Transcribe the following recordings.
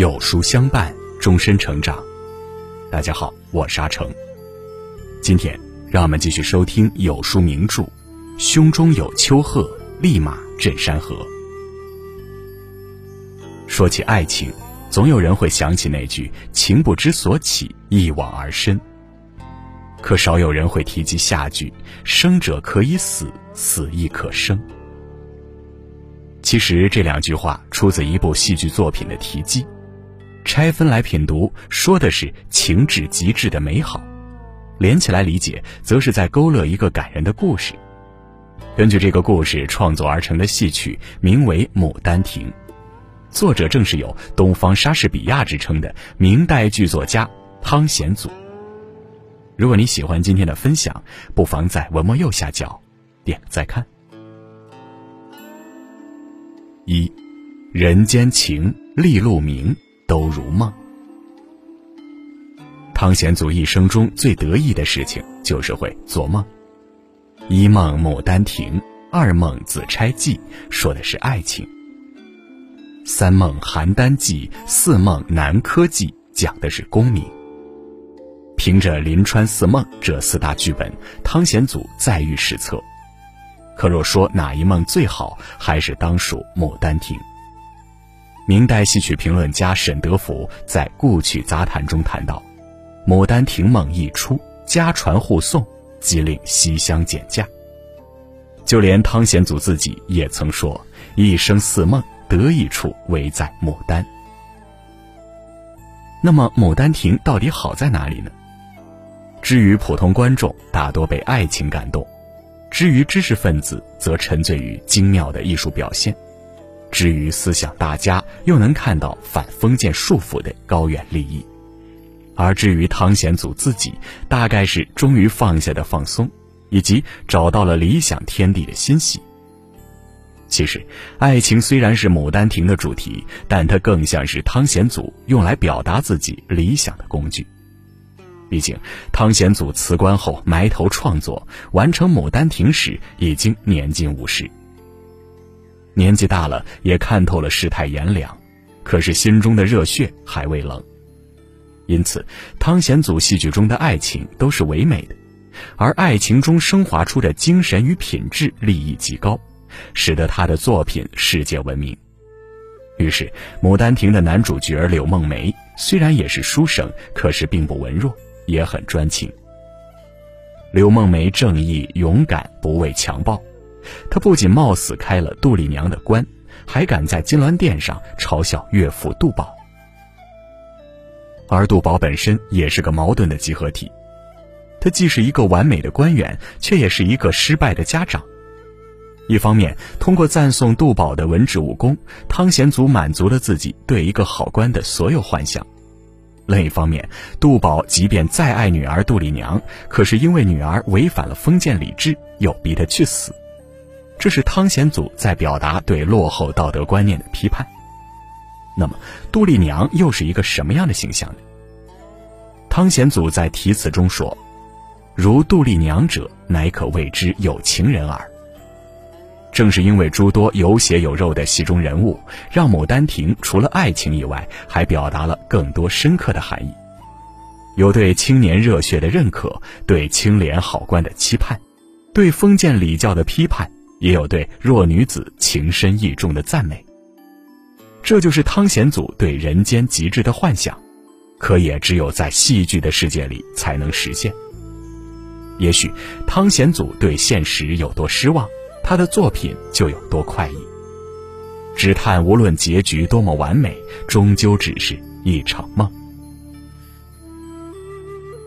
有书相伴，终身成长。大家好，我是阿成。今天让我们继续收听有书名著《胸中有丘壑，立马震山河》。说起爱情，总有人会想起那句“情不知所起，一往而深”。可少有人会提及下句“生者可以死，死亦可生”。其实这两句话出自一部戏剧作品的题记，拆分来品读，说的是情至极致的美好；连起来理解，则是在勾勒一个感人的故事。根据这个故事创作而成的戏曲，名为《牡丹亭》，作者正是有“东方莎士比亚”之称的明代剧作家汤显祖。如果你喜欢今天的分享，不妨在文末右下角点再看。一，人间情，利禄名，都如梦。汤显祖一生中最得意的事情就是会做梦。一梦牡丹亭，二梦紫钗记，说的是爱情；三梦邯郸记，四梦南柯记，讲的是功名。凭着《临川四梦》这四大剧本，汤显祖再遇史册。可若说哪一梦最好，还是当属《牡丹亭》。明代戏曲评论家沈德福在《故曲杂谈》中谈到，《牡丹亭梦》一出，家传户送，即令西厢减价。就连汤显祖自己也曾说：“一生似梦，得意处唯在牡丹。”那么，《牡丹亭》到底好在哪里呢？至于普通观众，大多被爱情感动；至于知识分子，则沉醉于精妙的艺术表现；至于思想大家，又能看到反封建束缚的高远利益；而至于汤显祖自己，大概是终于放下的放松，以及找到了理想天地的欣喜。其实，爱情虽然是《牡丹亭》的主题，但它更像是汤显祖用来表达自己理想的工具。毕竟，汤显祖辞官后埋头创作，完成《牡丹亭》时已经年近五十。年纪大了，也看透了世态炎凉，可是心中的热血还未冷。因此，汤显祖戏剧中的爱情都是唯美的，而爱情中升华出的精神与品质，立意极高，使得他的作品世界闻名。于是，《牡丹亭》的男主角柳梦梅虽然也是书生，可是并不文弱。也很专情。柳梦梅正义勇敢，不畏强暴。他不仅冒死开了杜丽娘的棺，还敢在金銮殿上嘲笑岳父杜宝。而杜宝本身也是个矛盾的集合体，他既是一个完美的官员，却也是一个失败的家长。一方面，通过赞颂杜宝的文治武功，汤显祖满足了自己对一个好官的所有幻想。另一方面，杜宝即便再爱女儿杜丽娘，可是因为女儿违反了封建礼制，又逼她去死。这是汤显祖在表达对落后道德观念的批判。那么，杜丽娘又是一个什么样的形象呢？汤显祖在题词中说：“如杜丽娘者，乃可谓之有情人耳。”正是因为诸多有血有肉的戏中人物，让《牡丹亭》除了爱情以外，还表达了更多深刻的含义。有对青年热血的认可，对清廉好官的期盼，对封建礼教的批判，也有对弱女子情深意重的赞美。这就是汤显祖对人间极致的幻想，可也只有在戏剧的世界里才能实现。也许汤显祖对现实有多失望。他的作品就有多快意，只叹无论结局多么完美，终究只是一场梦。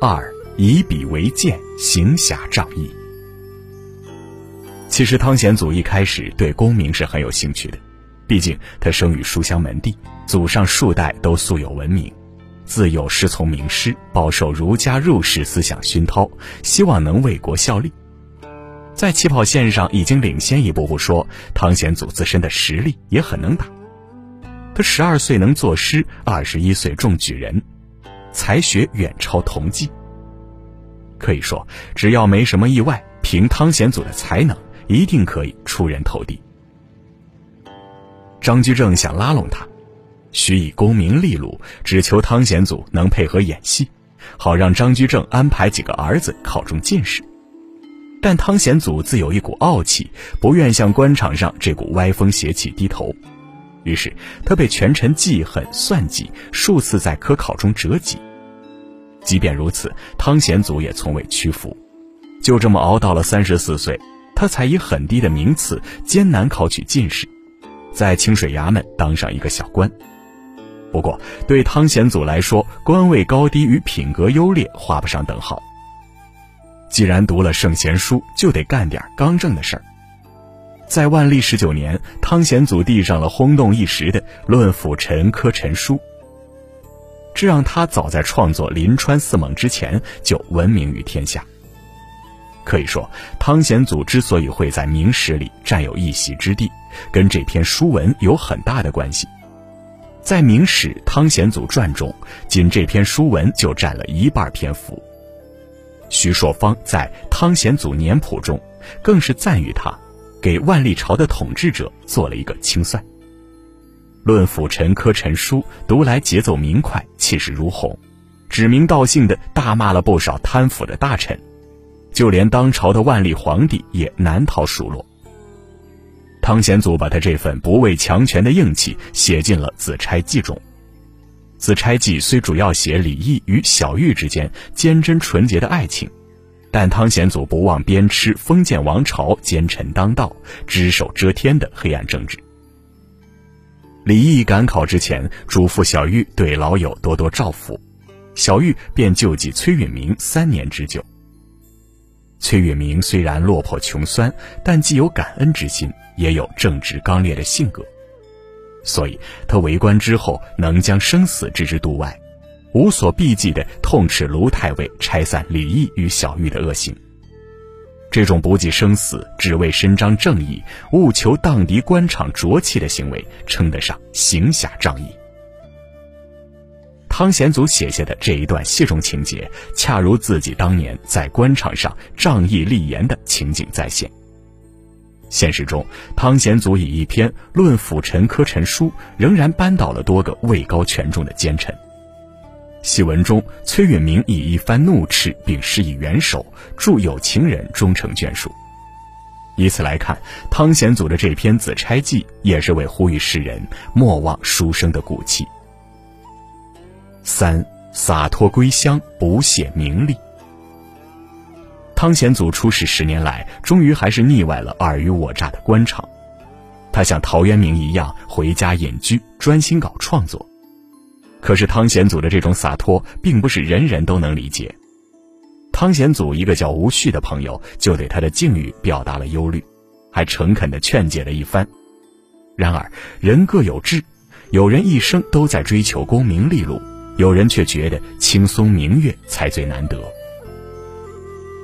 二以笔为剑，行侠仗义。其实汤显祖一开始对功名是很有兴趣的，毕竟他生于书香门第，祖上数代都素有闻名，自幼师从名师，饱受儒家入世思想熏陶，希望能为国效力。在起跑线上已经领先一步不说，汤显祖自身的实力也很能打。他十二岁能作诗，二十一岁中举人，才学远超同济。可以说，只要没什么意外，凭汤显祖的才能，一定可以出人头地。张居正想拉拢他，许以功名利禄，只求汤显祖能配合演戏，好让张居正安排几个儿子考中进士。但汤显祖自有一股傲气，不愿向官场上这股歪风邪气低头，于是他被权臣记恨算计，数次在科考中折戟。即便如此，汤显祖也从未屈服，就这么熬到了三十四岁，他才以很低的名次艰难考取进士，在清水衙门当上一个小官。不过，对汤显祖来说，官位高低与品格优劣画不上等号。既然读了圣贤书，就得干点刚正的事儿。在万历十九年，汤显祖递上了轰动一时的《论辅臣科臣书》，这让他早在创作《临川四猛》之前就闻名于天下。可以说，汤显祖之所以会在明史里占有一席之地，跟这篇书文有很大的关系。在《明史·汤显祖传》中，仅这篇书文就占了一半篇幅。徐硕芳在《汤显祖年谱》中，更是赞誉他，给万历朝的统治者做了一个清算。《论辅臣科臣书》读来节奏明快，气势如虹，指名道姓的大骂了不少贪腐的大臣，就连当朝的万历皇帝也难逃数落。汤显祖把他这份不畏强权的硬气写进了《紫钗记》中。《紫钗记》虽主要写李毅与小玉之间坚贞纯洁的爱情，但汤显祖不忘鞭笞封建王朝奸臣当道、只手遮天的黑暗政治。李毅赶考之前，嘱咐小玉对老友多多照拂，小玉便救济崔允明三年之久。崔月明虽然落魄穷酸，但既有感恩之心，也有正直刚烈的性格。所以，他为官之后能将生死置之度外，无所避忌地痛斥卢太尉拆散李毅与小玉的恶行。这种不计生死、只为伸张正义、务求荡涤官场浊气的行为，称得上行侠仗义。汤显祖写下的这一段戏中情节，恰如自己当年在官场上仗义立言的情景再现。现实中，汤显祖以一篇《论辅臣科臣书》，仍然扳倒了多个位高权重的奸臣。戏文中，崔允明以一番怒斥，并施以援手，助有情人终成眷属。以此来看，汤显祖的这篇《紫钗记》也是为呼吁世人莫忘书生的骨气。三洒脱归乡，不屑名利。汤显祖出仕十年来，终于还是腻歪了尔虞我诈的官场。他像陶渊明一样回家隐居，专心搞创作。可是汤显祖的这种洒脱，并不是人人都能理解。汤显祖一个叫吴旭的朋友，就对他的境遇表达了忧虑，还诚恳地劝解了一番。然而人各有志，有人一生都在追求功名利禄，有人却觉得轻松明月才最难得。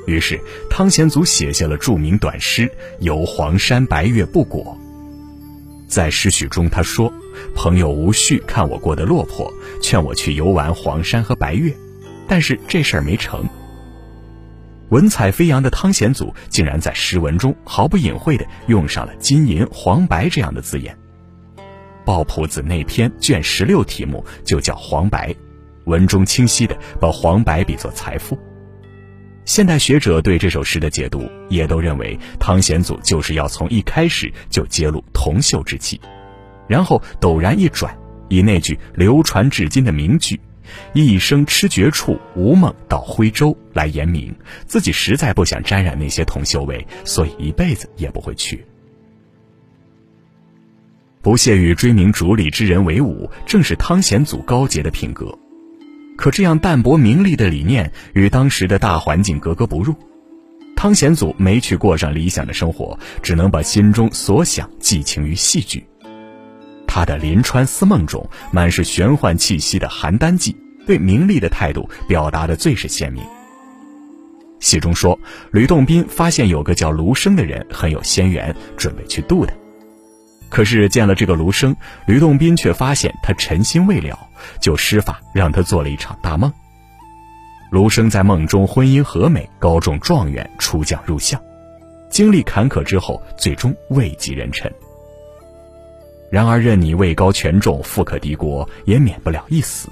于是，汤显祖写下了著名短诗《游黄山白月不果》。在诗序中，他说：“朋友吴旭看我过得落魄，劝我去游玩黄山和白月，但是这事儿没成。”文采飞扬的汤显祖竟然在诗文中毫不隐晦地用上了金银黄白这样的字眼。《抱朴子》那篇卷十六题目就叫黄白，文中清晰地把黄白比作财富。现代学者对这首诗的解读，也都认为汤显祖就是要从一开始就揭露铜锈之气，然后陡然一转，以那句流传至今的名句“一生痴绝处，无梦到徽州”来言明自己实在不想沾染那些铜锈味，所以一辈子也不会去。不屑与追名逐利之人为伍，正是汤显祖高洁的品格。可这样淡泊名利的理念与当时的大环境格格不入，汤显祖没去过上理想的生活，只能把心中所想寄情于戏剧。他的《临川思梦》中满是玄幻气息的邯郸记，对名利的态度表达的最是鲜明。戏中说，吕洞宾发现有个叫卢生的人很有仙缘，准备去渡他。可是见了这个卢生，吕洞宾却发现他尘心未了，就施法让他做了一场大梦。卢生在梦中婚姻和美，高中状元，出将入相，经历坎坷之后，最终位极人臣。然而任你位高权重、富可敌国，也免不了一死。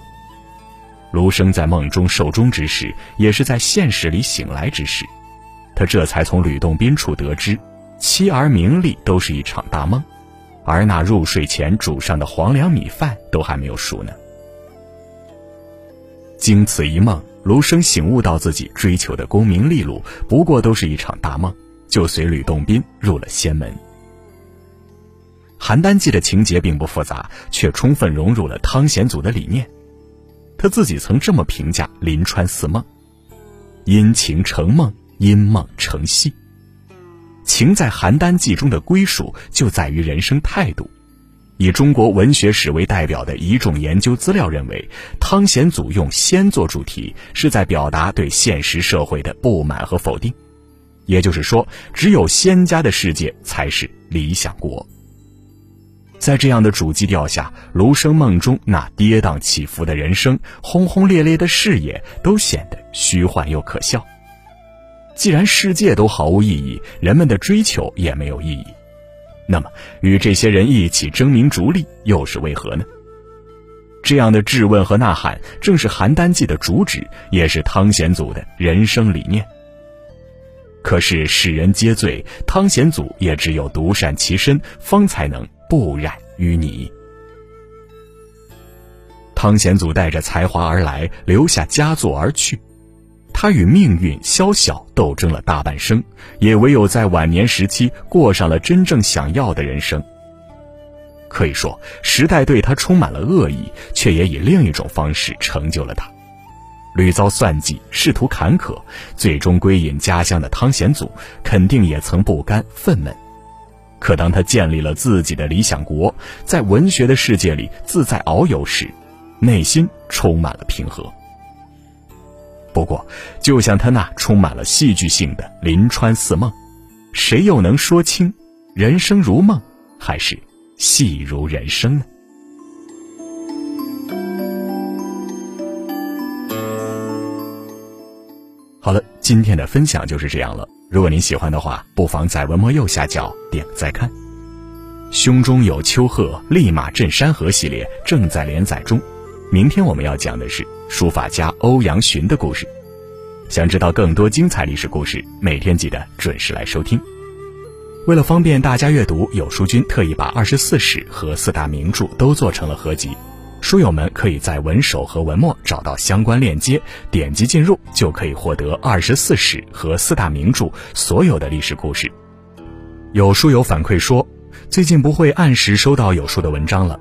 卢生在梦中寿终之时，也是在现实里醒来之时，他这才从吕洞宾处得知，妻儿名利都是一场大梦，而那入睡前煮上的黄粱米饭都还没有熟呢。经此一梦，卢生醒悟到自己追求的功名利禄不过都是一场大梦，就随吕洞宾入了仙门。邯郸记的情节并不复杂，却充分融入了汤显祖的理念。他自己曾这么评价临川四梦：因情成梦，因梦成戏。情在邯郸记中的归属就在于人生态度。以中国文学史为代表的一众研究资料认为，汤显祖用仙做主题，是在表达对现实社会的不满和否定。也就是说，只有仙家的世界才是理想国。在这样的主基调下，卢生梦中那跌宕起伏的人生、轰轰烈烈的事业，都显得虚幻又可笑。既然世界都毫无意义，人们的追求也没有意义，那么与这些人一起争名逐利，又是为何呢？这样的质问和呐喊，正是《邯郸记》的主旨，也是汤显祖的人生理念。可是世人皆醉，汤显祖也只有独善其身，方才能。不染于泥。汤显祖带着才华而来，留下佳作而去。他与命运宵小斗争了大半生，也唯有在晚年时期过上了真正想要的人生。可以说，时代对他充满了恶意，却也以另一种方式成就了他。屡遭算计，仕途坎坷，最终归隐家乡的汤显祖，肯定也曾不甘愤懑。可当他建立了自己的理想国，在文学的世界里自在遨游时，内心充满了平和。不过，就像他那充满了戏剧性的临川四梦，谁又能说清人生如梦，还是戏如人生呢？好了，今天的分享就是这样了。如果您喜欢的话，不妨在文末右下角点个再看。胸中有丘壑，立马镇山河系列正在连载中。明天我们要讲的是书法家欧阳询的故事。想知道更多精彩历史故事，每天记得准时来收听。为了方便大家阅读，有书君特意把二十四史和四大名著都做成了合集。书友们可以在文首和文末找到相关链接，点击进入就可以获得二十四史和四大名著所有的历史故事。有书友反馈说，最近不会按时收到有书的文章了，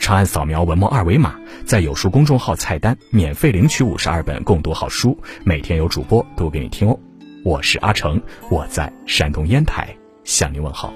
长按扫描文末二维码，在有书公众号菜单免费领取五十二本共读好书，每天有主播读给你听哦。我是阿成，我在山东烟台向您问好。